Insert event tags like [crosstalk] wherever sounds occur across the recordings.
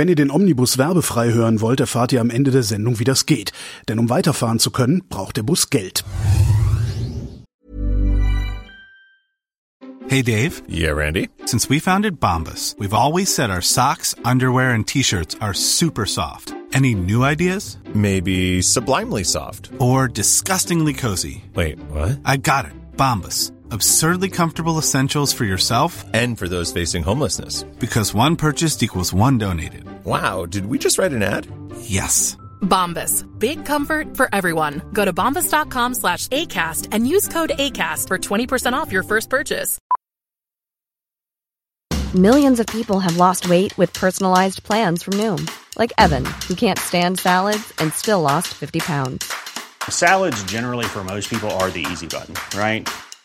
Wenn ihr den Omnibus werbefrei hören wollt, erfahrt ihr am Ende der Sendung, wie das geht. Denn um weiterfahren zu können, braucht der Bus Geld. Hey Dave. Yeah, Randy. Since we founded Bombus, we've always said our socks, underwear, and t-shirts are super soft. Any new ideas? Maybe sublimely soft. Or disgustingly cozy? Wait, what? I got it. Bombus. Absurdly comfortable essentials for yourself And for those facing homelessness. because one purchased equals one donated. Wow, did we just write an ad? Yes. Bombas. Big comfort for everyone. Go to bombas.com slash ACAST and use code ACAST for 20% off your first purchase. Millions of people have lost weight with personalized plans from Noom, like Evan, who can't stand salads and still lost 50 pounds. Salads, generally, for most people, are the easy button, right?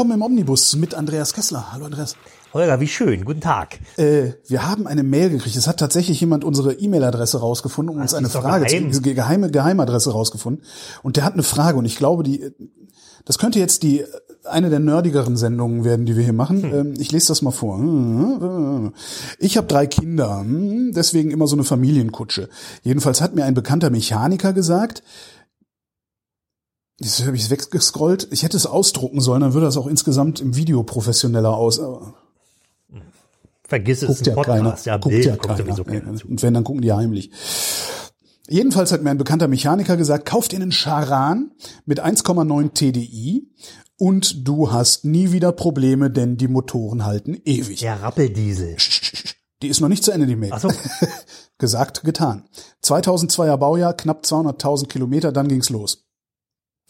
Willkommen im Omnibus mit Andreas Kessler. Hallo Andreas. Holger, wie schön. Guten Tag. Äh, wir haben eine Mail gekriegt. Es hat tatsächlich jemand unsere E-Mail-Adresse rausgefunden und uns eine Frage, geheim. zu, geheime Geheimadresse rausgefunden. Und der hat eine Frage und ich glaube, die, das könnte jetzt die eine der nerdigeren Sendungen werden, die wir hier machen. Hm. Ähm, Ich lese das mal vor. Ich habe drei Kinder, hm, deswegen immer so eine Familienkutsche. Jedenfalls hat mir ein bekannter Mechaniker gesagt, Jetzt habe ich es weggescrollt. Ich hätte es ausdrucken sollen, dann würde das auch insgesamt im Video professioneller aus. Vergiss es, guckt ja ein keiner. Podcast. Ja, guckt Bild ja kommt keiner. keiner. Und wenn, dann gucken die heimlich. Jedenfalls hat mir ein bekannter Mechaniker gesagt, kauft ihr einen Charan mit 1,9 TDI und du hast nie wieder Probleme, denn die Motoren halten ewig. Der Rappeldiesel. Die ist noch nicht zu Ende, die Mail. Ach so. [laughs] Gesagt, getan. 2002er Baujahr, knapp 200.000 Kilometer, dann ging's los.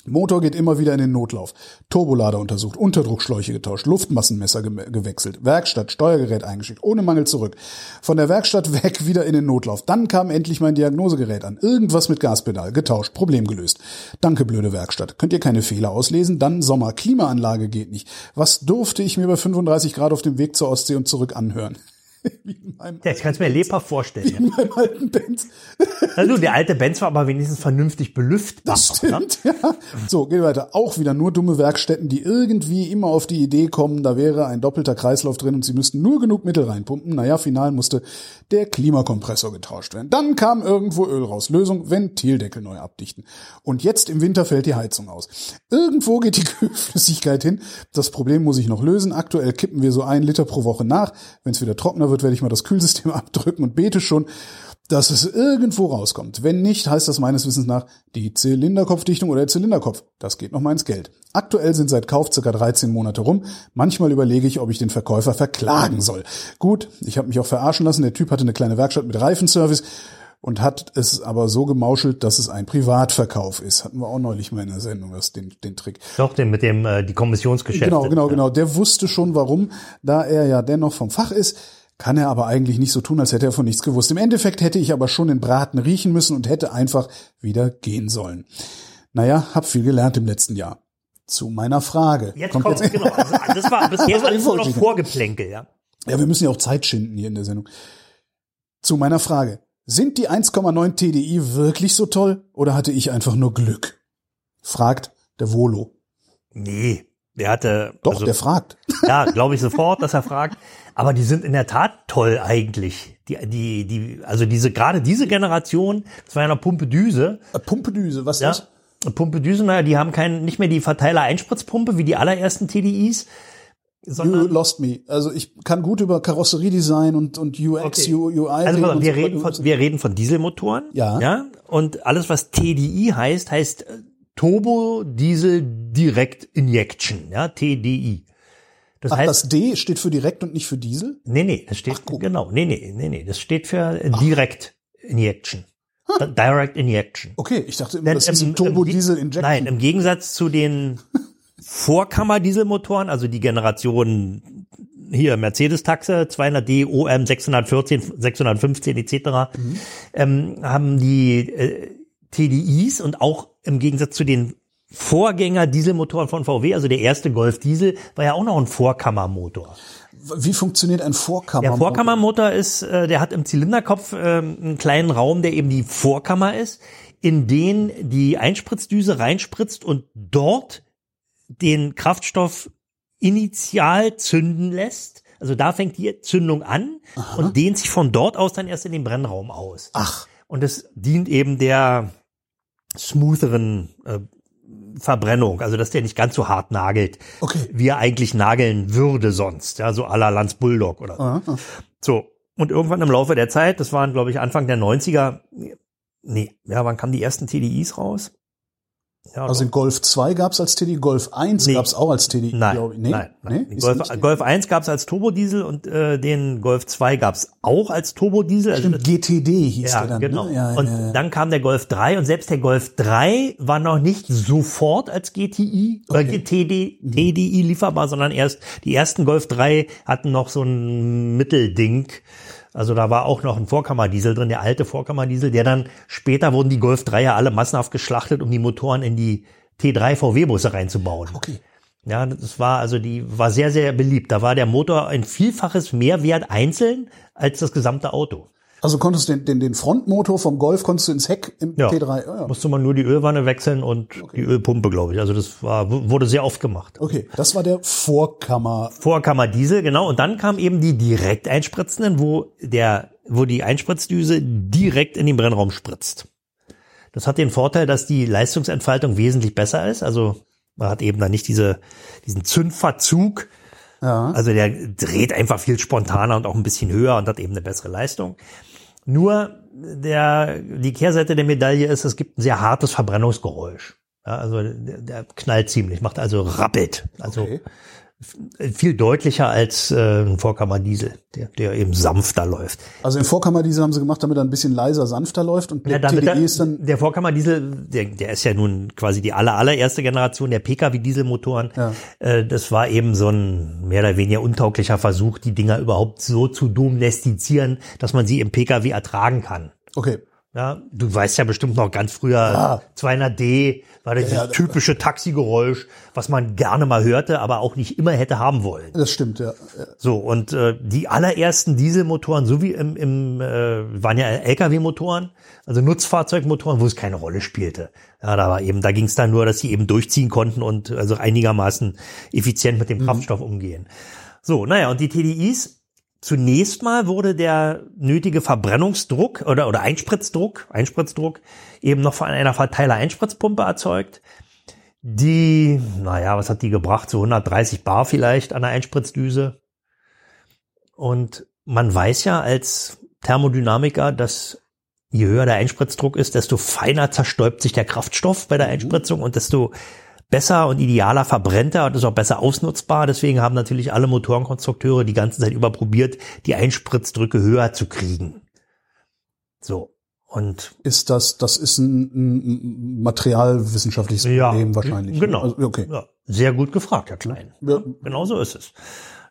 Motor geht immer wieder in den Notlauf. Turbolader untersucht, Unterdruckschläuche getauscht, Luftmassenmesser ge gewechselt, Werkstatt, Steuergerät eingeschickt, ohne Mangel zurück. Von der Werkstatt [laughs] weg wieder in den Notlauf. Dann kam endlich mein Diagnosegerät an. Irgendwas mit Gaspedal, getauscht, Problem gelöst. Danke, blöde Werkstatt. Könnt ihr keine Fehler auslesen? Dann Sommer, Klimaanlage geht nicht. Was durfte ich mir bei 35 Grad auf dem Weg zur Ostsee und zurück anhören? [laughs] Wie in meinem, Ja, ich kann es mir lebhaft vorstellen. in Ja. meinem alten Benz. Also der alte Benz war aber wenigstens vernünftig belüftbar. Das stimmt, ja. So, geht weiter. Auch wieder nur dumme Werkstätten, die irgendwie immer auf die Idee kommen, da wäre ein doppelter Kreislauf drin und sie müssten nur genug Mittel reinpumpen. Naja, final musste der Klimakompressor getauscht werden. Dann kam irgendwo Öl raus. Lösung, Ventildeckel neu abdichten. Und jetzt im Winter fällt die Heizung aus. Irgendwo geht die [laughs] Kühlflüssigkeit hin. Das Problem muss ich noch lösen. Aktuell kippen wir so ein Liter pro Woche nach. Wenn es wieder trockener wird, werde ich mal das Kühlsystem [laughs] abdrücken und bete schon, dass es irgendwo rauskommt. Wenn nicht, heißt das meines Wissens nach die Zylinderkopfdichtung oder der Zylinderkopf. Das geht noch mal ins Geld. Aktuell sind seit Kauf circa 13 Monate rum. Manchmal überlege ich, ob ich den Verkäufer verklagen soll. Gut, ich habe mich auch verarschen lassen. Der Typ hatte eine kleine Werkstatt mit Reifenservice und hat es aber so gemauschelt, dass es ein Privatverkauf ist. Hatten wir auch neulich mal in der Sendung, das, den, den Trick. Doch, den mit dem äh, die Kommissionsgeschäfte. Genau, genau, genau. Der wusste schon warum, da er ja dennoch vom Fach ist, kann er aber eigentlich nicht so tun, als hätte er von nichts gewusst. Im Endeffekt hätte ich aber schon den Braten riechen müssen und hätte einfach wieder gehen sollen. Naja, hab viel gelernt im letzten Jahr. Zu meiner Frage. Jetzt kommt, genau. Also, das war bisher Das [laughs] war alles nur noch. Vorgeplänkel, ja. Ja, wir müssen ja auch Zeit schinden hier in der Sendung. Zu meiner Frage. Sind die 1,9 TDI wirklich so toll oder hatte ich einfach nur Glück? Fragt der Volo. Nee, der hatte. Doch, also, der fragt. Ja, glaube ich sofort, dass er fragt. [laughs] Aber die sind in der Tat toll eigentlich. Die, die, die, also diese, gerade diese Generation, das war ja noch Pumpedüse. Äh, Pumpedüse, was ist Ja. das? Pumpedüse, naja, die haben kein, nicht mehr die Verteiler-Einspritzpumpe wie die allerersten TDIs, You sondern, lost me. Also ich kann gut über Karosseriedesign und, und UX, Okay. UI also wir so reden von, wir reden von Dieselmotoren. Ja. Ja. Und alles, was TDI heißt, heißt Turbo Diesel Direct Injection, ja, TDI. Das Ach, heißt, das D steht für direkt und nicht für Diesel? Nee, nee, das steht, Ach, genau, nee, nee, nee, nee, das steht für Direct Injection. Direct Injection. Okay, ich dachte immer, Denn das ist im- ein Turbo im Ge- Diesel Injection. Nein, im Gegensatz zu den [laughs] Vorkammer-Dieselmotoren, also die Generation hier Mercedes-Taxe 200D, OM 614, 615 etc. Ähm, haben die äh, TDIs und auch im Gegensatz zu den Vorgänger Dieselmotoren von VW, also der erste Golf Diesel, war ja auch noch ein Vorkammermotor. Wie funktioniert ein Vorkammer? Der Vorkammermotor ist, äh, der hat im Zylinderkopf äh, einen kleinen Raum, der eben die Vorkammer ist, in den die Einspritzdüse reinspritzt und dort den Kraftstoff initial zünden lässt. Also da fängt die Zündung an und dehnt sich von dort aus dann erst in den Brennraum aus. Ach, Und es dient eben der smootheren äh, Verbrennung, also dass der nicht ganz so hart nagelt, Okay. wie er eigentlich nageln würde sonst, ja, so à la Lanz Bulldog oder so. aha. So, und irgendwann im Laufe der Zeit, das waren glaube ich Anfang der 90er, nee, ja, wann kamen die ersten TDIs raus? Ja, also in Golf 2 gab's als TDI, Golf 1 Nee. gab's auch als TDI, Nein, glaub ich. Nee? nein, nein. Nee? Golf, Golf 1 gab es als Turbodiesel und äh, den Golf 2 gab es auch als Turbodiesel. Also, Stimmt, GTD hieß ja, der dann. genau. Ne? Ja, und ja, dann kam der Golf 3 und selbst der Golf 3 war noch nicht sofort als GTI oder Okay. TD, TDI lieferbar, sondern erst die ersten Golf 3 hatten noch so ein Mittelding. Also da war auch noch ein Vorkammerdiesel drin, der alte Vorkammerdiesel, der dann später wurden die Golf 3 ja alle massenhaft geschlachtet, um die Motoren in die T3 VW-Busse reinzubauen. Okay. Ja, das war also die war sehr sehr beliebt. Da war der Motor ein vielfaches Mehrwert einzeln als das gesamte Auto. Also konntest du den, den, den Frontmotor vom Golf konntest du ins Heck im Ja. T3. Ja, ja. Musste man nur die Ölwanne wechseln und die Ölpumpe, glaube ich. Also das war wurde sehr oft gemacht. Okay, das war der Vorkammer. Vorkammer Diesel, genau. Und dann kam eben die direkt einspritzenden, wo der, wo die Einspritzdüse direkt in den Brennraum spritzt. Das hat den Vorteil, dass die Leistungsentfaltung wesentlich besser ist. Also man hat eben dann nicht diese, diesen Zündverzug. Ja. Also der dreht einfach viel spontaner und auch ein bisschen höher und hat eben eine bessere Leistung. Nur der, die Kehrseite der Medaille ist, es gibt ein sehr hartes Verbrennungsgeräusch. Ja, also der, der knallt ziemlich, macht also rappelt. Also Okay. Viel deutlicher als äh, ein Vorkammerdiesel, der, der eben sanfter läuft. Also den Vorkammerdiesel haben sie gemacht, damit er ein bisschen leiser, sanfter läuft und Ja, der damit TDI der, ist dann der Vorkammerdiesel, der, der ist ja nun quasi die aller, allererste Generation der Pkw-Dieselmotoren. Ja. Äh, das war eben so ein mehr oder weniger untauglicher Versuch, die Dinger überhaupt so zu domestizieren, dass man sie im Pkw ertragen kann. okay. Ja, du weißt ja bestimmt noch ganz früher, Ja. 200D war das Ja, typische Taxigeräusch, was man gerne mal hörte, aber auch nicht immer hätte haben wollen. Das stimmt, ja. Ja. So, und äh, die allerersten Dieselmotoren, so wie im, im äh, waren ja Lkw-Motoren, also Nutzfahrzeugmotoren, wo es keine Rolle spielte. Ja, da war eben, da ging es dann nur, dass sie eben durchziehen konnten und also einigermaßen effizient mit dem Kraftstoff umgehen. So, naja, und die TDIs, zunächst mal wurde der nötige Verbrennungsdruck oder, oder Einspritzdruck, Einspritzdruck eben noch von einer Verteiler-Einspritzpumpe erzeugt die, naja, was hat die gebracht? So 130 Bar vielleicht an der Einspritzdüse. Und man weiß ja als Thermodynamiker, dass je höher der Einspritzdruck ist, desto feiner zerstäubt sich der Kraftstoff bei der Einspritzung und desto besser und idealer verbrennt er und ist auch besser ausnutzbar. Deswegen haben natürlich alle Motorenkonstrukteure die ganze Zeit über probiert, die Einspritzdrücke höher zu kriegen. So. Und Ist das, das ist ein, ein materialwissenschaftliches Problem wahrscheinlich. Genau. Also, okay. Ja, sehr gut gefragt, Herr Klein. Ja. Genau so ist es.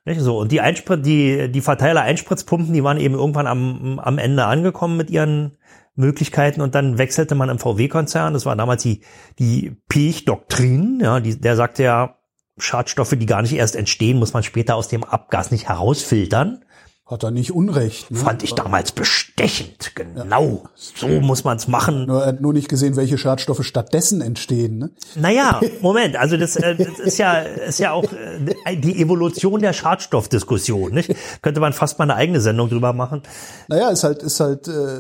Nicht so. Und die Einsprit, die, die Verteiler-Einspritzpumpen, die waren eben irgendwann am, am Ende angekommen mit ihren Möglichkeiten und dann wechselte man im VW-Konzern. Das war damals die, die Pech-Doktrin. Ja, die, der sagte ja, Schadstoffe, die gar nicht erst entstehen, muss man später aus dem Abgas nicht herausfiltern. Hat er nicht Unrecht. Ne? Fand ich damals bestechend. Genau. So muss man's machen. Nur, er hat nur nicht gesehen, welche Schadstoffe stattdessen entstehen. Ne? Naja, Moment, also das, äh, das ist ja ist ja auch äh, die Evolution der Schadstoffdiskussion, nicht? Könnte man fast mal eine eigene Sendung drüber machen. Naja, ist halt, ist halt, äh,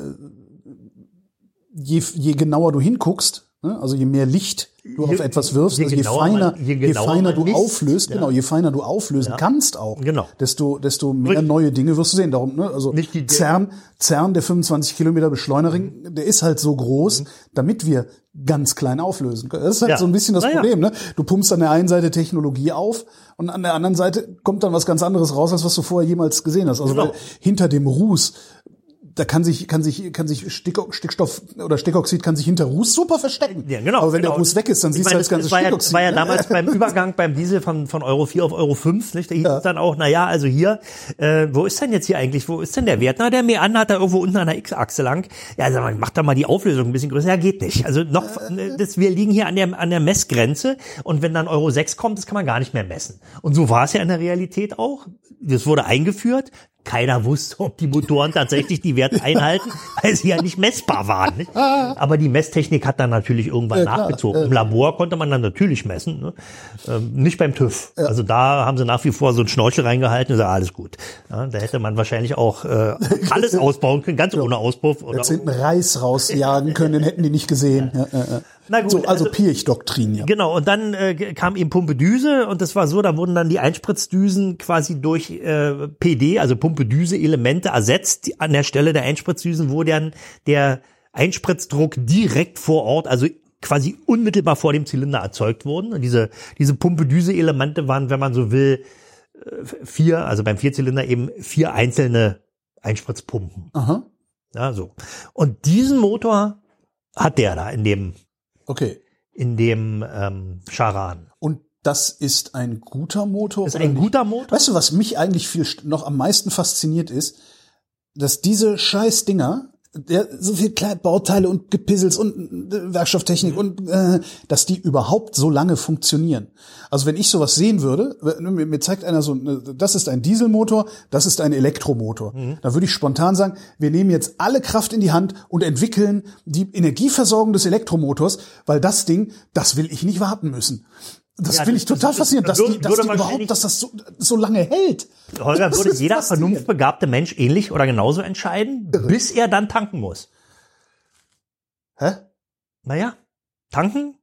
je, je genauer du hinguckst, ne? also je mehr Licht du Je- auf etwas wirfst, je also je feiner, man- je je, feiner du misst, auflöst, ja. genau, je feiner du auflösen kannst auch, Genau. desto, desto mehr Richtig. neue Dinge wirst du sehen. Darum, ne, also Nicht die- CERN, CERN, der 25 Kilometer Beschleunering, der ist halt so groß, damit wir ganz klein auflösen können. Das ist halt Mhm. Ja. so ein bisschen das ja. Problem, ne? Du pumpst an der einen Seite Technologie auf und an der anderen Seite kommt dann was ganz anderes raus, als was du vorher jemals gesehen hast. Also Genau. weil hinter dem Ruß da kann sich, kann sich, kann sich Stick- Stickstoff oder Stickoxid kann sich hinter Ruß super verstecken. Ja, genau. Aber wenn genau. der Ruß weg ist, dann Ich siehst meine, du das ganze war ja, Stickoxid. es war ja ne? damals beim [laughs] Übergang beim Diesel von, von Euro 4 auf Euro 5, nicht? Da hieß es dann auch, na ja, also hier, äh, wo ist denn jetzt hier eigentlich, wo ist denn der Wert? Na, der Meander hat da irgendwo unten an der X-Achse lang. Ja, sag mal, mach da mal die Auflösung ein bisschen größer. Ja, geht nicht. Also noch, äh, das, wir liegen hier an der, an der Messgrenze und wenn dann Euro 6 kommt, das kann man gar nicht mehr messen. Und so war es ja in der Realität auch. Das wurde eingeführt. Keiner wusste, ob die Motoren tatsächlich die Werte einhalten, weil sie ja nicht messbar waren. Nicht? Aber die Messtechnik hat dann natürlich irgendwann klar, nachgezogen. Im Labor konnte man dann natürlich messen, ne? ähm, nicht beim TÜV. Also da haben sie nach wie vor so einen Schnorchel reingehalten und gesagt, alles gut. Ja, da hätte man wahrscheinlich auch äh, alles [laughs] ausbauen können, ganz ohne Auspuff. Oder Jetzt hinten Reis rausjagen können, den hätten die nicht gesehen. Na gut, so, also, also- Pirch-Doktrin, ja. Genau, und dann äh, kam eben Pumpedüse und das war so, da wurden dann die Einspritzdüsen quasi durch äh, PD, also Pumpedüse-Elemente ersetzt. Die- An der Stelle der Einspritzdüsen, wo dann der Einspritzdruck direkt vor Ort, also quasi unmittelbar vor dem Zylinder erzeugt wurden. Und diese, diese Pumpedüse-Elemente waren, wenn man so will, äh, vier, also beim Vierzylinder eben vier einzelne Einspritzpumpen. Aha. Ja, so. Und diesen Motor hat der da in dem Okay. in dem ähm, Charan. Und das ist ein guter Motor? Ist ein guter Motor. Weißt du, was mich eigentlich viel noch am meisten fasziniert ist, dass diese scheiß Dinger, der, so viel Bauteile und Gepissels und äh, Werkstofftechnik und äh, dass die überhaupt so lange funktionieren. Also wenn ich sowas sehen würde, äh, mir, mir zeigt einer so, äh, das ist ein Dieselmotor, das ist ein Elektromotor. Da würde ich spontan sagen, wir nehmen jetzt alle Kraft in die Hand und entwickeln die Energieversorgung des Elektromotors, weil das Ding, das will ich nicht warten müssen. Das Ja, finde ich total das- faszinierend, dass würde- die, dass würde die überhaupt, dass das so, so lange hält. Holger, Das würde jeder vernunftbegabte Mensch ähnlich oder genauso entscheiden, bis er dann tanken muss. Hä? Naja, tanken,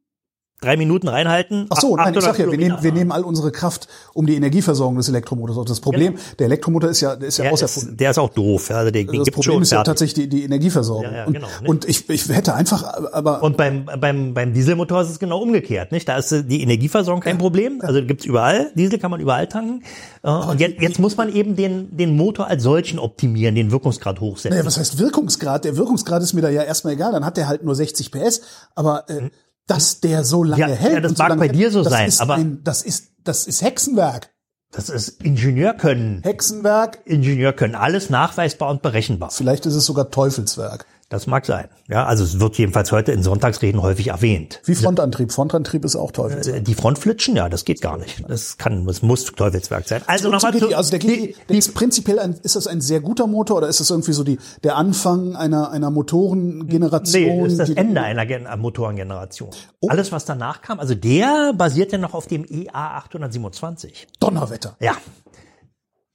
drei Minuten reinhalten. Ach so, nein, ich 800 sag ja, wir nehmen, wir nehmen all unsere Kraft um die Energieversorgung des Elektromotors auf. Das Problem, der Elektromotor ist ja, der ist ja der auserfunden. ist, der ist auch doof. Ja, also den, den das gibt's Problem ist ja tatsächlich die, die Energieversorgung. Ja, ja, und, genau, ne? und ich, ich hätte einfach, aber Und beim, beim, beim Dieselmotor ist es genau umgekehrt, nicht? Da ist die Energieversorgung kein Problem. Also gibt's überall. Diesel kann man überall tanken. Äh, Und jetzt, jetzt muss man eben den, den Motor als solchen optimieren, den Wirkungsgrad hochsetzen. naja, was heißt Wirkungsgrad? Der Wirkungsgrad ist mir da ja erstmal egal, dann hat der halt nur 60 PS, aber äh, dass der so lange. Ja, hält. ja, das so mag lange bei dir so das sein, aber- ein, das ist das ist Hexenwerk. Das ist Ingenieurkönnen. Hexenwerk, Ingenieurkönnen. Alles nachweisbar und berechenbar. vielleicht ist es sogar Teufelswerk. Das mag sein. Ja, also es wird jedenfalls heute in Sonntagsreden häufig erwähnt. Wie Frontantrieb. Frontantrieb ist auch Teufelswerk. Äh, Die Frontflitschen, ja, das geht gar nicht. Das kann, das muss Teufelswerk sein. Also nochmal zu, die, also der, die, geht, der ist prinzipiell ein, ist das ein sehr guter Motor oder ist das irgendwie so die der Anfang einer einer Motorengeneration? Nee, das ist das die- Ende einer Gen Motorengeneration. Alles, was danach kam, also der basiert ja noch auf dem EA 827. Donnerwetter. Ja.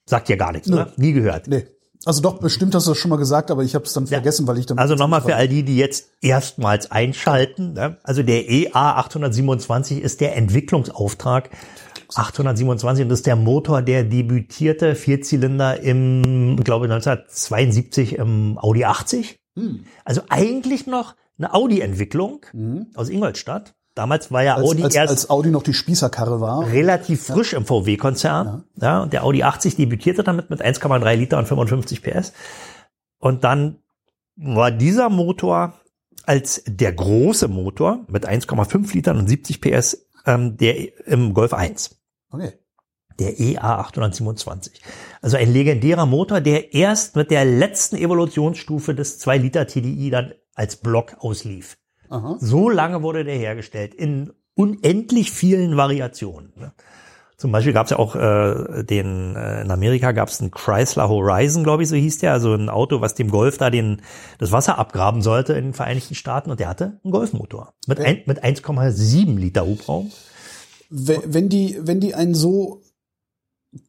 Sagt dir gar nichts, ne? Nie gehört. Nee. Also doch, bestimmt hast du das schon mal gesagt, aber ich habe es dann vergessen, weil ich dann. Also nochmal für all die, die jetzt erstmals einschalten. Ne? Also der EA 827 ist der Entwicklungsauftrag 827 und das ist der Motor, der debütierte Vierzylinder im, glaube ich, 1972 im Audi 80. Also eigentlich noch eine Audi-Entwicklung aus Ingolstadt. Damals war ja als, Audi als, erst als Audi noch die Spießerkarre war. relativ frisch im VW-Konzern. Ja. und der Audi 80 debütierte damit mit 1,3 Liter und 55 PS. Und dann war dieser Motor als der große Motor mit 1,5 Litern und 70 PS ähm, der im Golf 1. Okay. Der EA 827. Also ein legendärer Motor, der erst mit der letzten Evolutionsstufe des 2 Liter TDI dann als Block auslief. Aha. So lange wurde der hergestellt in unendlich vielen Variationen. ne? Zum Beispiel gab es ja auch äh, den äh, in Amerika gab es einen Chrysler Horizon, glaube ich, so hieß der, also ein Auto, was dem Golf da den das Wasser abgraben sollte in den Vereinigten Staaten und der hatte einen Golfmotor mit ein, mit 1,7 Liter Hubraum. Wenn, wenn die, wenn die einen so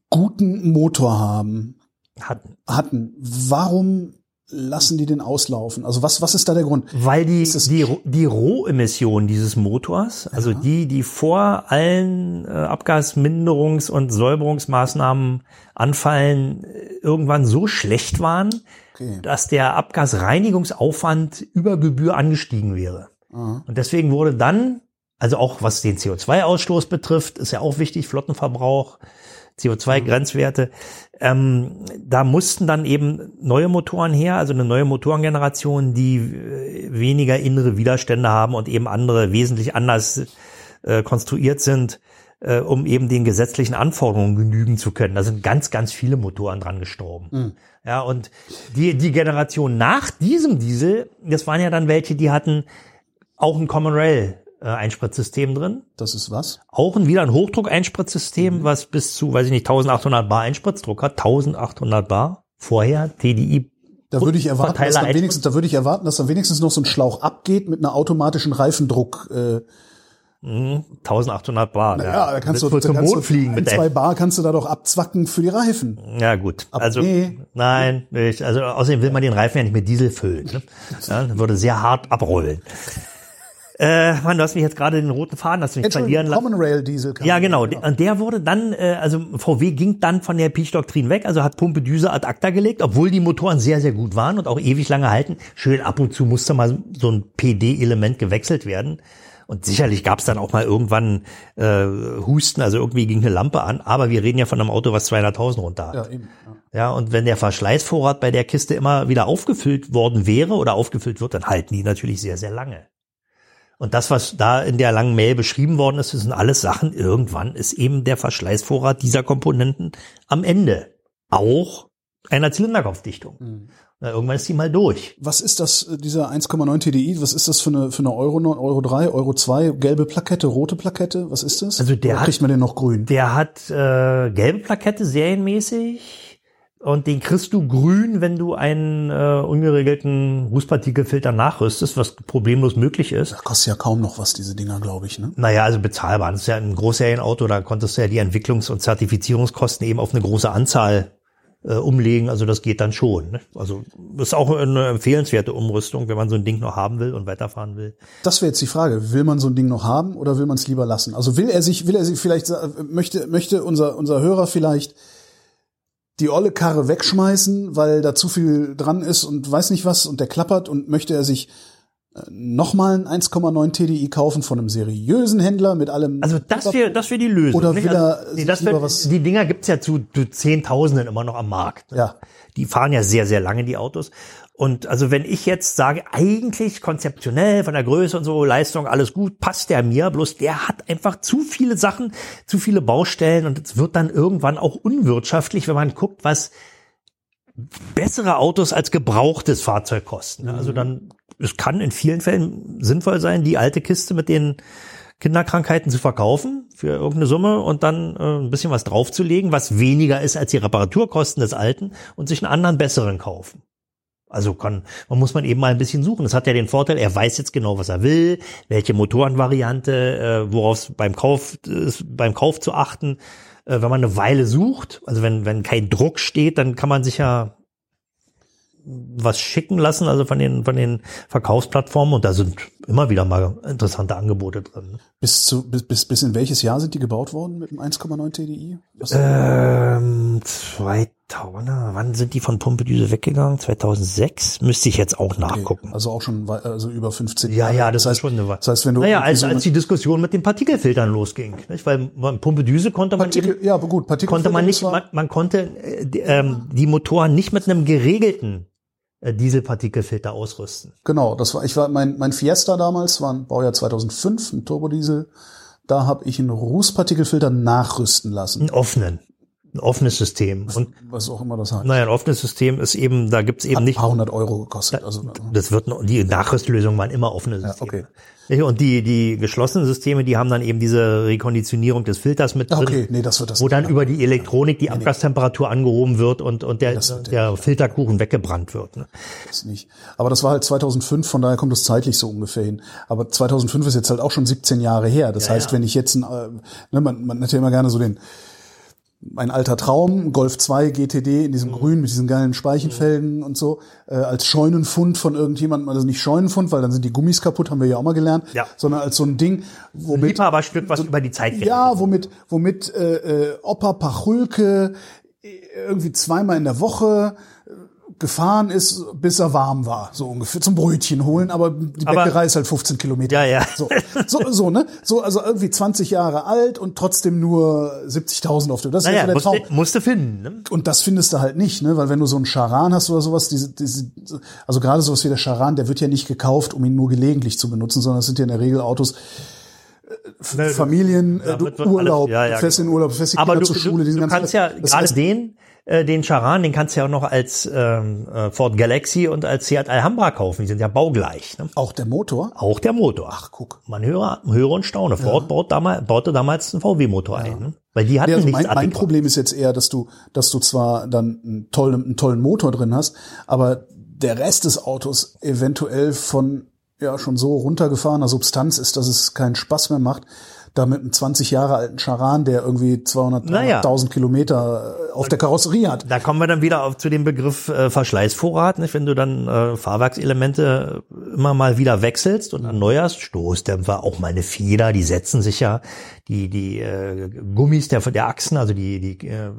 guten Motor haben, Hatten. hatten, warum lassen die den auslaufen? Also was, was ist da der Grund? Weil die, die, die Rohemissionen dieses Motors, also die, die vor allen äh, Abgasminderungs- und Säuberungsmaßnahmen anfallen, äh, irgendwann so schlecht waren, Okay. dass der Abgasreinigungsaufwand über Gebühr angestiegen wäre. Und deswegen wurde dann, also auch was den CO2-Ausstoß betrifft, ist ja auch wichtig, Flottenverbrauch, CO2-Grenzwerte. Ähm, da mussten dann eben neue Motoren her, also eine neue Motorengeneration, die äh, weniger innere Widerstände haben und eben andere wesentlich anders äh, konstruiert sind, äh, um eben den gesetzlichen Anforderungen genügen zu können. Da sind ganz, ganz viele Motoren dran gestorben. Mhm. Ja, und die, die Generation nach diesem Diesel, das waren ja dann welche, die hatten auch ein Common Rail Einspritzsystem drin. Das ist was? Auch ein, wieder ein Hochdruck-Einspritzsystem, mhm. was bis zu, weiß ich nicht, 1800 Bar Einspritzdruck hat. 1800 Bar. Vorher TDI da würde ich erwarten, dass dann wenigstens, da würde ich erwarten, dass dann wenigstens noch so ein Schlauch abgeht mit einer automatischen Reifendruck. Äh, 1800 Bar. Na ja, da kannst du, zum kannst Mond fliegen ein, mit zwei Bar kannst du da doch abzwacken für die Reifen. Ja gut. Aber also nee. nein, nicht. also außerdem will man den Reifen ja nicht mit Diesel füllen. Ne? [laughs] Ja, das würde sehr hart abrollen. Äh, Mann, du hast mich jetzt gerade den roten Faden hast du mich verlieren lassen. Common Rail Diesel. Ja, genau. Und der wurde dann, äh, also VW ging dann von der Peach-Doktrin weg, also hat Pumpe Düse ad acta gelegt, obwohl die Motoren sehr, sehr gut waren und auch ewig lange halten. Schön ab und zu musste mal so ein PD-Element gewechselt werden. Und sicherlich gab es dann auch mal irgendwann äh, Husten, also irgendwie ging eine Lampe an, aber wir reden ja von einem Auto, was 200.000 runter hat. Ja, eben, ja. ja, und wenn der Verschleißvorrat bei der Kiste immer wieder aufgefüllt worden wäre oder aufgefüllt wird, dann halten die natürlich sehr, sehr lange. Und das, was da in der langen Mail beschrieben worden ist, das sind alles Sachen, irgendwann ist eben der Verschleißvorrat dieser Komponenten am Ende. Auch einer Zylinderkopfdichtung. Mhm. Na, irgendwann ist die mal durch. Was ist das, äh, dieser 1,9 TDI, was ist das für eine, für eine Euro, Euro 3, Euro 2, gelbe Plakette, rote Plakette, was ist das? Also der Oder kriegt hat, man den noch grün? Der hat äh, gelbe Plakette serienmäßig und den kriegst du grün, wenn du einen äh, ungeregelten Rußpartikelfilter nachrüstest, was problemlos möglich ist. Das kostet ja kaum noch was, diese Dinger, glaube ich. Ne? Naja, also bezahlbar. Das ist ja ein Großserienauto, da konntest du ja die Entwicklungs- und Zertifizierungskosten eben auf eine große Anzahl äh, umlegen. Also das geht dann schon. Ne? Also das ist auch eine empfehlenswerte Umrüstung, wenn man so ein Ding noch haben will und weiterfahren will. Das wäre jetzt die Frage. Will man so ein Ding noch haben oder will man es lieber lassen? Also will er sich, will er sich vielleicht, möchte, möchte unser, unser Hörer vielleicht die olle Karre wegschmeißen, weil da zu viel dran ist und weiß nicht was und der klappert und möchte er sich äh, nochmal ein 1,9 TDI kaufen von einem seriösen Händler mit allem. Also das wäre das wäre die Lösung. Oder nicht? will er also, nee, sich das wär, was- die Dinger gibt's ja zu, zu Zehntausenden immer noch am Markt. Ja. Die fahren ja sehr, sehr lange, die Autos. Und also wenn ich jetzt sage, eigentlich konzeptionell von der Größe und so, Leistung, alles gut, passt der mir, bloß der hat einfach zu viele Sachen, zu viele Baustellen und es wird dann irgendwann auch unwirtschaftlich, wenn man guckt, was bessere Autos als gebrauchtes Fahrzeug kosten. Also dann, es kann in vielen Fällen sinnvoll sein, die alte Kiste mit den Kinderkrankheiten zu verkaufen für irgendeine Summe und dann äh, ein bisschen was draufzulegen, was weniger ist als die Reparaturkosten des alten und sich einen anderen besseren kaufen. Also kann, man muss man eben mal ein bisschen suchen. Das hat ja den Vorteil, er weiß jetzt genau, was er will, welche Motorenvariante, äh, worauf es beim Kauf ist, beim Kauf zu achten. Äh, wenn man eine Weile sucht, also wenn wenn kein Druck steht, dann kann man sich ja was schicken lassen, also von den von den Verkaufsplattformen und da sind immer wieder mal interessante Angebote drin. Bis zu bis, bis, bis in welches Jahr sind die gebaut worden mit dem 1,9 TDI? Was, Ähm, 2000, wann sind die von Pumpedüse weggegangen? 2006? Müsste ich jetzt auch nachgucken. Also auch schon also über 15 Ja, Jahre. ja, das, heißt, ist schon eine Weile. Das heißt, wenn du naja, als, als die Diskussion mit den Partikelfiltern losging, nicht? weil man Pumpedüse konnte man Partikel, eben, ja, aber gut, konnte man nicht, man, man konnte äh, die, ähm, die Motoren nicht mit einem geregelten äh, Dieselpartikelfilter ausrüsten. Genau, das war ich war mein mein Fiesta damals war ein Baujahr 2005, ein Turbodiesel. Da habe ich einen Rußpartikelfilter nachrüsten lassen. Einen offenen, ein offenes System. Und Was auch immer das heißt. naja, ein offenes System ist eben, da gibt's eben Hat ein nicht paar hundert Euro gekostet. Also Das wird die Nachrüstlösungen waren immer offene Systeme. okay. Ja, Und die, die geschlossenen Systeme, die haben dann eben diese Rekonditionierung des Filters mit drin. okay, nee, das wird das. Wo dann über die Elektronik die Abgastemperatur angehoben wird und, und der, das wird der Filterkuchen weggebrannt wird. Ne? Das nicht. Aber das war halt 2005, von daher kommt es zeitlich so ungefähr hin. Aber 2005 ist jetzt halt auch schon 17 Jahre her. Das heißt, wenn ich jetzt ein, äh, ne, man, man hat ja immer gerne so den, mein alter Traum, Golf 2 GTD in diesem Mhm. Grün mit diesen geilen Speichenfelgen und so, äh, als Scheunenfund von irgendjemandem, also nicht Scheunenfund, weil dann sind die Gummis kaputt, haben wir ja auch mal gelernt, Ja. sondern als so ein Ding, womit Liebhaberstück, was über die Zeit geht. ja, womit, womit äh, äh, Opa Pachulke äh, irgendwie zweimal in der Woche gefahren ist, bis er warm war, so ungefähr zum Brötchen holen, aber die Aber- Bäckerei ist halt 15 Kilometer. Ja, ja. So, so, so, ne? So, also irgendwie 20 Jahre alt und trotzdem nur 70.000 auf dem. Das ist ja der Traum. musste, musste finden. Ne? Und das findest du halt nicht, ne? Weil wenn du so einen Charan hast oder sowas, diese, diese, also gerade sowas wie der Charan, der wird ja nicht gekauft, um ihn nur gelegentlich zu benutzen, sondern es sind ja in der Regel Autos, äh, Familien, äh, du, Urlaub, ja, ja, fährst in genau. Urlaub, fährst die Kinder du, zur Schule, du, diesen du ganzen- kannst ja das gerade heißt, den, äh, den Charan, den kannst du ja auch noch als ähm, äh, Ford Galaxy und als Seat Alhambra kaufen. Die sind ja baugleich. Ne? Auch der Motor. Auch der Motor. Ach, guck. Man höre, höre und staune. Ford baut damals, baute damals einen VW-Motor ein. Ne? Weil die hatten Ja, also mein, mein. Problem ist jetzt eher, dass du, dass du zwar dann einen tollen, einen tollen Motor drin hast, aber der Rest des Autos eventuell von ja schon so runtergefahrener Substanz ist, dass es keinen Spaß mehr macht, da mit einem 20 Jahre alten Charan, der irgendwie 200, Naja. 300.000 Kilometer äh, auf der Karosserie hat. Da kommen wir dann wieder auf, zu dem Begriff äh, Verschleißvorrat. Nicht? Wenn du dann äh, Fahrwerkselemente immer mal wieder wechselst und erneuerst, Stoßdämpfer, auch mal eine Feder, die setzen sich ja, die die äh, Gummis der der Achsen, also die die äh,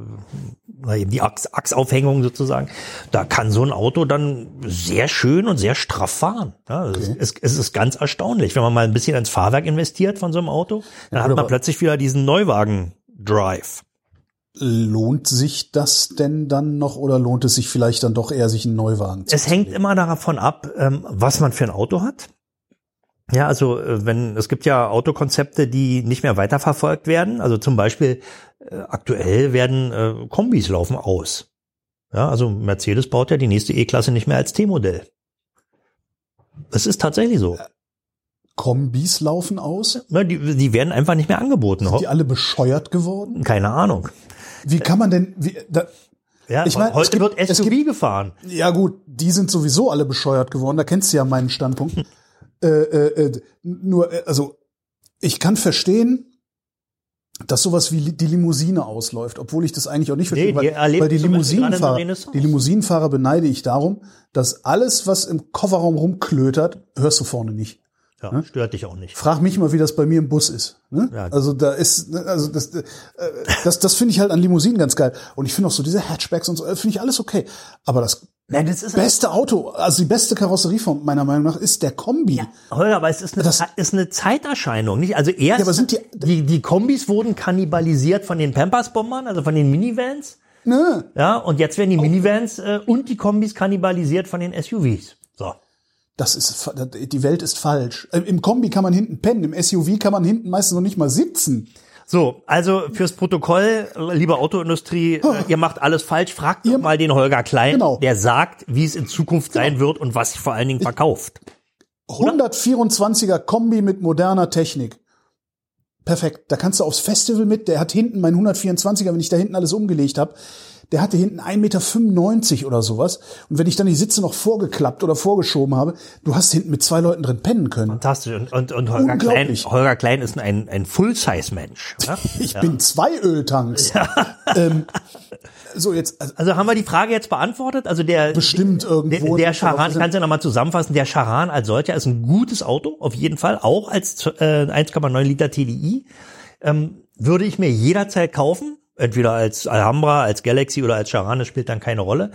eben die Achs, Achsaufhängung sozusagen, da kann so ein Auto dann sehr schön und sehr straff fahren. Ja, es, es, es ist ganz erstaunlich, wenn man mal ein bisschen ins Fahrwerk investiert von so einem Auto, dann hat gut, man plötzlich wieder diesen Neuwagen-Drive. Lohnt sich das denn dann noch oder lohnt es sich vielleicht dann doch eher, sich einen Neuwagen zu Es hängt immer davon ab, ähm, was man für ein Auto hat. Ja, also äh, wenn es gibt ja Autokonzepte, die nicht mehr weiterverfolgt werden. Also zum Beispiel äh, aktuell werden äh, Kombis laufen aus. Ja, also Mercedes baut ja die nächste E-Klasse nicht mehr als T-Modell. Es ist tatsächlich so. Kombis laufen aus? Ja, die, die werden einfach nicht mehr angeboten. Sind die alle bescheuert geworden? Keine Ahnung. Wie kann man denn, wie, da, Ja, Ich mein, heute gibt- wird SUV gibt- gefahren. Ja gut, die sind sowieso alle bescheuert geworden. Da kennst du ja meinen Standpunkt. Äh, äh, nur, äh, also ich kann verstehen, dass sowas wie die Limousine ausläuft, obwohl ich das eigentlich auch nicht verstehe, Nee, weil, weil die Limousinenfahrer, die Limousinenfahrer beneide ich darum, dass alles, was im Kofferraum rumklötert, hörst du vorne nicht. Ja, stört dich auch nicht. Frag mich mal, wie das bei mir im Bus ist. Ne? Ja. Also da ist, ne, also das, äh, das, das finde ich halt an Limousinen ganz geil. Und ich finde auch so diese Hatchbacks und so, äh, finde ich alles okay. Aber das Nein, das ist beste Auto, also die beste Karosserieform meiner Meinung nach ist der Kombi. Holger, aber es ist eine, Das- ist eine Zeiterscheinung, nicht? Also erst, Ja, aber sind die- die, die Kombis wurden kannibalisiert von den Pampers-Bombern, also von den Minivans. Ne? Ja, und jetzt werden die Minivans äh, und die Kombis kannibalisiert von den SUVs. So. Das ist, die Welt ist falsch. Äh, Im Kombi kann man hinten pennen, im SUV kann man hinten meistens noch nicht mal sitzen. So, also fürs Protokoll, liebe Autoindustrie, äh, ihr macht alles falsch. Fragt doch mal den Holger Klein, Genau. der sagt, wie es in Zukunft sein wird und was sich vor allen Dingen verkauft. 124er Kombi mit moderner Technik. Perfekt. Da kannst du aufs Festival mit. Der hat hinten mein 124er, wenn ich da hinten alles umgelegt habe, der hatte hinten 1,95 Meter oder sowas. Und wenn ich dann die Sitze noch vorgeklappt oder vorgeschoben habe, du hast hinten mit zwei Leuten drin pennen können. Fantastisch. Und, und, und Holger, Klein. Holger Klein ist ein, ein Full-Size-Mensch. [laughs] Ja? Ich bin zwei Öltanks. Ähm, so, jetzt, also Also haben wir die Frage jetzt beantwortet? Also der Bestimmt irgendwo. Der, der Charan, ich kann es ja nochmal zusammenfassen, der Charan als solcher ist ein gutes Auto, auf jeden Fall, auch als äh, 1,9 Liter TDI. Ähm, würde ich mir jederzeit kaufen, entweder als Alhambra, als Galaxy oder als Charan, das spielt dann keine Rolle.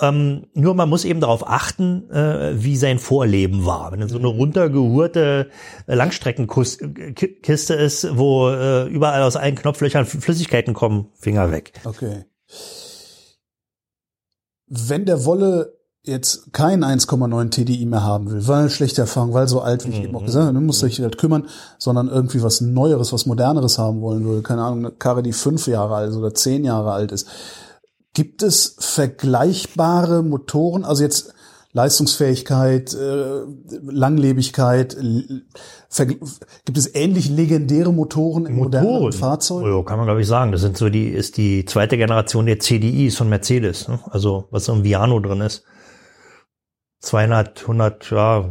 Ähm, nur man muss eben darauf achten, äh, wie sein Vorleben war. Wenn es so eine runtergehurte äh, Langstreckenkiste ist, wo äh, überall aus allen Knopflöchern Flüssigkeiten kommen, Finger weg. Okay. Wenn der Wolle jetzt kein 1,9 TDI mehr haben will, weil schlechte Erfahrung, weil so alt, wie ich eben auch gesagt habe, dann muss sich halt kümmern, sondern irgendwie was Neueres, was Moderneres haben wollen würde. Keine Ahnung, eine Karre, die fünf Jahre alt oder zehn Jahre alt ist. Gibt es vergleichbare Motoren? Also jetzt Leistungsfähigkeit, äh, Langlebigkeit. Gibt es ähnlich legendäre Motoren in modernen Fahrzeugen? Ja, kann man glaube ich sagen. Das sind so die ist die zweite Generation der CDIs von Mercedes. Ne? Also was so im Viano drin ist. 200, 100, ja, äh,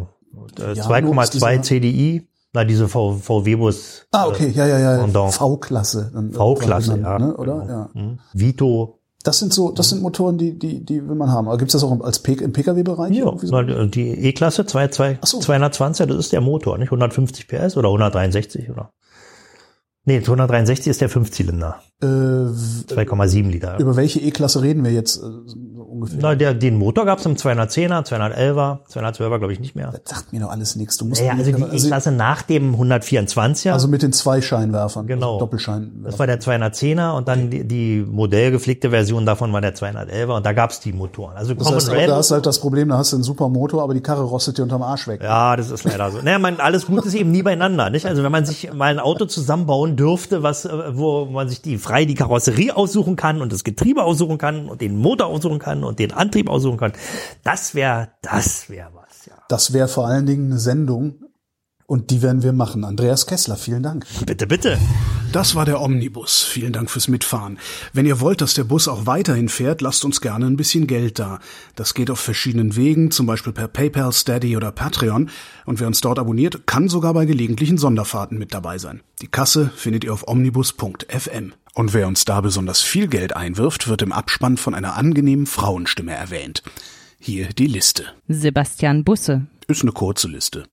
Viano ist 2,2 dieser- CDI. Na diese VW-Bus. Ah, okay, ja, ja, ja. Pendant. V-Klasse. dann V-Klasse, ja. Ne, oder? Genau. Ja. Mhm. Vito. Das sind so, das sind Motoren, die, die, die will man haben. Aber gibt's das auch als P im Pkw-Bereich? Ja, so? die E-Klasse 2, 2, Ach so. 220, das ist der Motor, nicht 150 PS oder 163 oder? Nee, 163 ist der Fünfzylinder. Äh, w- 2,7 Liter. über welche E-Klasse reden wir jetzt äh, ungefähr? Na, der, den Motor gab's im 210er, 211er, 212er glaube ich nicht mehr. Das sagt mir doch alles nichts. Du musst Ja, also die E-Klasse nach dem 124er. also mit den zwei Scheinwerfern. Genau. Also Doppelscheinwerfer. Das war der 210er und dann die, die modellgepflegte Version davon war der 211er und da gab's die Motoren. Also das heißt, Rail- da hast halt das Problem, da hast du einen super Motor, aber die Karre rostet dir unterm Arsch weg. Ja, das ist leider so. Naja, man, alles gut ist eben nie beieinander, nicht? Also wenn man sich mal ein Auto zusammenbauen dürfte, was, äh, wo man sich die frei die Karosserie aussuchen kann und das Getriebe aussuchen kann und den Motor aussuchen kann und den Antrieb aussuchen kann, das wäre, das wäre was, ja. Das wäre vor allen Dingen eine Sendung und die werden wir machen. Andreas Kessler, vielen Dank. Bitte, bitte. Das war der Omnibus. Vielen Dank fürs Mitfahren. Wenn ihr wollt, dass der Bus auch weiterhin fährt, lasst uns gerne ein bisschen Geld da. Das geht auf verschiedenen Wegen, zum Beispiel per PayPal, Steady oder Patreon. Und wer uns dort abonniert, kann sogar bei gelegentlichen Sonderfahrten mit dabei sein. Die Kasse findet ihr auf omnibus.fm. Und wer uns da besonders viel Geld einwirft, wird im Abspann von einer angenehmen Frauenstimme erwähnt. Hier die Liste. Sebastian Busse, Ist eine kurze Liste.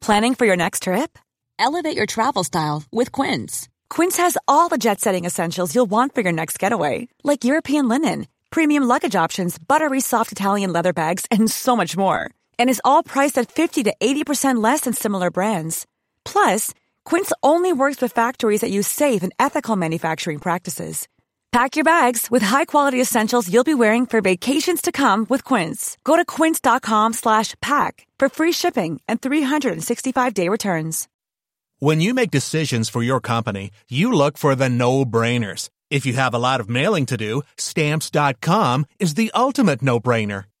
Planning for your next trip? Elevate your travel style with Quince. Quince has all the jet setting essentials you'll want for your next getaway, like European linen, premium luggage options, buttery soft Italian leather bags, and so much more. And is all priced at 50 to 80% less than similar brands. Plus, Quince only works with factories that use safe and ethical manufacturing practices. Pack your bags with high-quality essentials you'll be wearing for vacations to come with Quince. Go to quince.com slash pack for free shipping and 365-day returns. When you make decisions for your company, you look for the no-brainers. If you have a lot of mailing to do, stamps.com is the ultimate no-brainer.